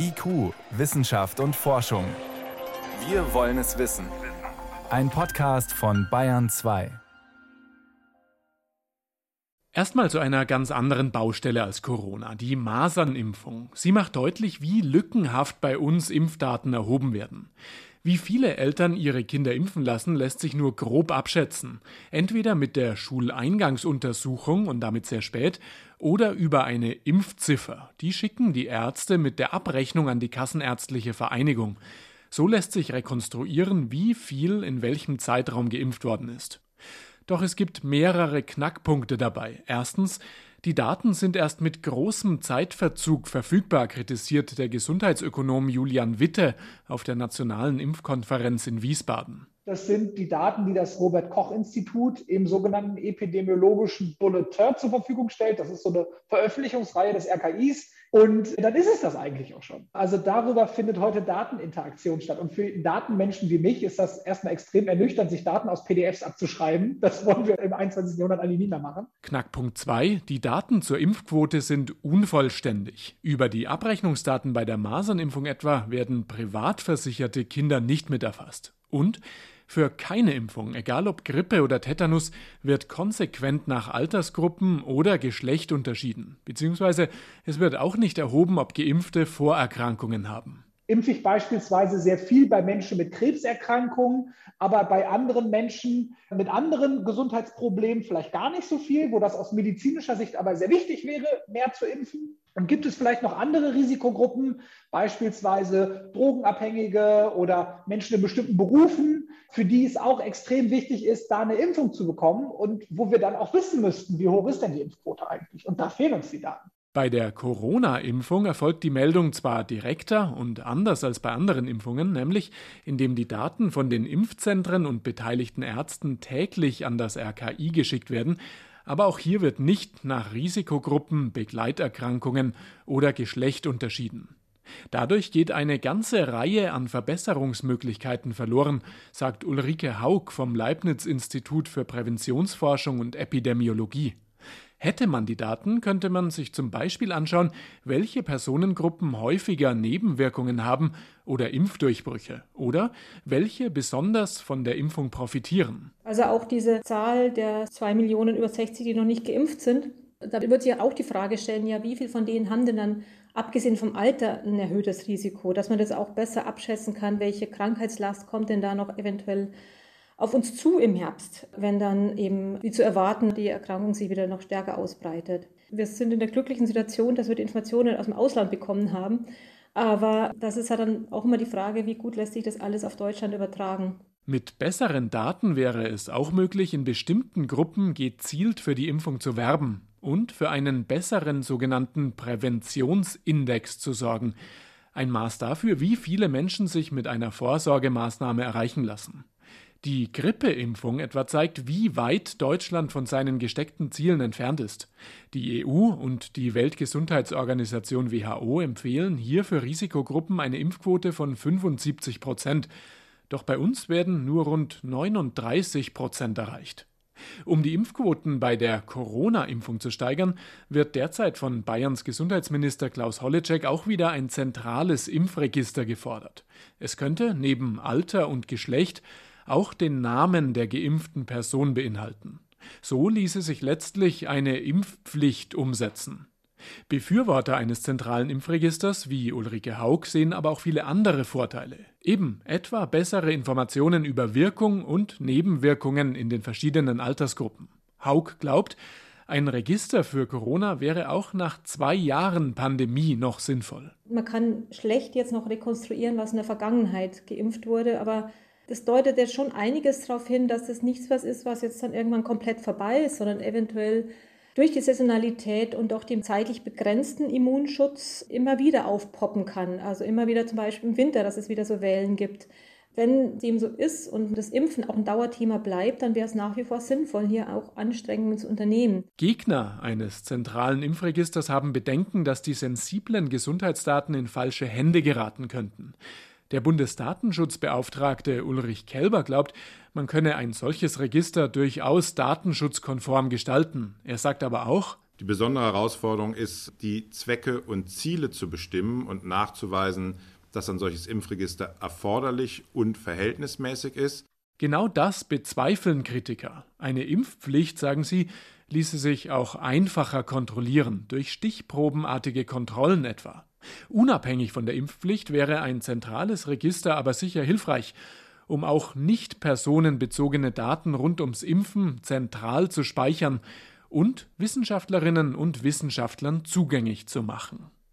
IQ, Wissenschaft und Forschung. Wir wollen es wissen. Ein Podcast von Bayern 2. Erstmal zu einer ganz anderen Baustelle als Corona, die Masernimpfung. Sie macht deutlich, wie lückenhaft bei uns Impfdaten erhoben werden. Wie viele Eltern ihre Kinder impfen lassen, lässt sich nur grob abschätzen. Entweder mit der Schuleingangsuntersuchung und damit sehr spät oder über eine Impfziffer. Die schicken die Ärzte mit der Abrechnung an die Kassenärztliche Vereinigung. So lässt sich rekonstruieren, wie viel in welchem Zeitraum geimpft worden ist. Doch es gibt mehrere Knackpunkte dabei. Erstens, die Daten sind erst mit großem Zeitverzug verfügbar, kritisiert der Gesundheitsökonom Julian Witte auf der Nationalen Impfkonferenz in Wiesbaden. Das sind die Daten, die das Robert Koch Institut im sogenannten epidemiologischen Bulletin zur Verfügung stellt. Das ist so eine Veröffentlichungsreihe des RKIs. Und dann ist es das eigentlich auch schon. Also darüber findet heute Dateninteraktion statt. Und für Datenmenschen wie mich ist das erstmal extrem ernüchternd, sich Daten aus PDFs abzuschreiben. Das wollen wir im 21. Jahrhundert eigentlich nie mehr machen. Knackpunkt 2. Die Daten zur Impfquote sind unvollständig. Über die Abrechnungsdaten bei der Masernimpfung etwa werden privat versicherte Kinder nicht mit erfasst. Und für keine Impfung, egal ob Grippe oder Tetanus, wird konsequent nach Altersgruppen oder Geschlecht unterschieden, beziehungsweise es wird auch nicht erhoben, ob Geimpfte Vorerkrankungen haben impfe ich beispielsweise sehr viel bei Menschen mit Krebserkrankungen, aber bei anderen Menschen mit anderen Gesundheitsproblemen vielleicht gar nicht so viel, wo das aus medizinischer Sicht aber sehr wichtig wäre, mehr zu impfen. Und gibt es vielleicht noch andere Risikogruppen, beispielsweise Drogenabhängige oder Menschen in bestimmten Berufen, für die es auch extrem wichtig ist, da eine Impfung zu bekommen und wo wir dann auch wissen müssten, wie hoch ist denn die Impfquote eigentlich? Und da fehlen uns die Daten. Bei der Corona-Impfung erfolgt die Meldung zwar direkter und anders als bei anderen Impfungen, nämlich indem die Daten von den Impfzentren und beteiligten Ärzten täglich an das RKI geschickt werden, aber auch hier wird nicht nach Risikogruppen, Begleiterkrankungen oder Geschlecht unterschieden. Dadurch geht eine ganze Reihe an Verbesserungsmöglichkeiten verloren, sagt Ulrike Haug vom Leibniz Institut für Präventionsforschung und Epidemiologie. Hätte man die Daten, könnte man sich zum Beispiel anschauen, welche Personengruppen häufiger Nebenwirkungen haben oder Impfdurchbrüche oder welche besonders von der Impfung profitieren. Also auch diese Zahl der zwei Millionen über 60, die noch nicht geimpft sind, da wird sich auch die Frage stellen, ja, wie viel von denen haben denn dann abgesehen vom Alter ein erhöhtes Risiko, dass man das auch besser abschätzen kann, welche Krankheitslast kommt denn da noch eventuell auf uns zu im Herbst, wenn dann eben, wie zu erwarten, die Erkrankung sich wieder noch stärker ausbreitet. Wir sind in der glücklichen Situation, dass wir die Informationen aus dem Ausland bekommen haben. Aber das ist ja dann auch immer die Frage, wie gut lässt sich das alles auf Deutschland übertragen. Mit besseren Daten wäre es auch möglich, in bestimmten Gruppen gezielt für die Impfung zu werben und für einen besseren sogenannten Präventionsindex zu sorgen. Ein Maß dafür, wie viele Menschen sich mit einer Vorsorgemaßnahme erreichen lassen. Die Grippeimpfung etwa zeigt, wie weit Deutschland von seinen gesteckten Zielen entfernt ist. Die EU und die Weltgesundheitsorganisation WHO empfehlen hier für Risikogruppen eine Impfquote von 75 Prozent. Doch bei uns werden nur rund 39 Prozent erreicht. Um die Impfquoten bei der Corona-Impfung zu steigern, wird derzeit von Bayerns Gesundheitsminister Klaus Holleczek auch wieder ein zentrales Impfregister gefordert. Es könnte neben Alter und Geschlecht auch den Namen der geimpften Person beinhalten. So ließe sich letztlich eine Impfpflicht umsetzen. Befürworter eines zentralen Impfregisters wie Ulrike Haug sehen aber auch viele andere Vorteile. Eben etwa bessere Informationen über Wirkung und Nebenwirkungen in den verschiedenen Altersgruppen. Haug glaubt, ein Register für Corona wäre auch nach zwei Jahren Pandemie noch sinnvoll. Man kann schlecht jetzt noch rekonstruieren, was in der Vergangenheit geimpft wurde, aber das deutet ja schon einiges darauf hin, dass das nichts was ist, was jetzt dann irgendwann komplett vorbei ist, sondern eventuell durch die Saisonalität und auch den zeitlich begrenzten Immunschutz immer wieder aufpoppen kann. Also immer wieder zum Beispiel im Winter, dass es wieder so Wellen gibt. Wenn dem so ist und das Impfen auch ein Dauerthema bleibt, dann wäre es nach wie vor sinnvoll, hier auch Anstrengungen zu unternehmen. Gegner eines zentralen Impfregisters haben Bedenken, dass die sensiblen Gesundheitsdaten in falsche Hände geraten könnten. Der Bundesdatenschutzbeauftragte Ulrich Kelber glaubt, man könne ein solches Register durchaus datenschutzkonform gestalten. Er sagt aber auch, Die besondere Herausforderung ist, die Zwecke und Ziele zu bestimmen und nachzuweisen, dass ein solches Impfregister erforderlich und verhältnismäßig ist. Genau das bezweifeln Kritiker. Eine Impfpflicht, sagen sie, ließe sich auch einfacher kontrollieren, durch stichprobenartige Kontrollen etwa. Unabhängig von der Impfpflicht wäre ein zentrales Register aber sicher hilfreich, um auch nicht personenbezogene Daten rund ums Impfen zentral zu speichern und Wissenschaftlerinnen und Wissenschaftlern zugänglich zu machen.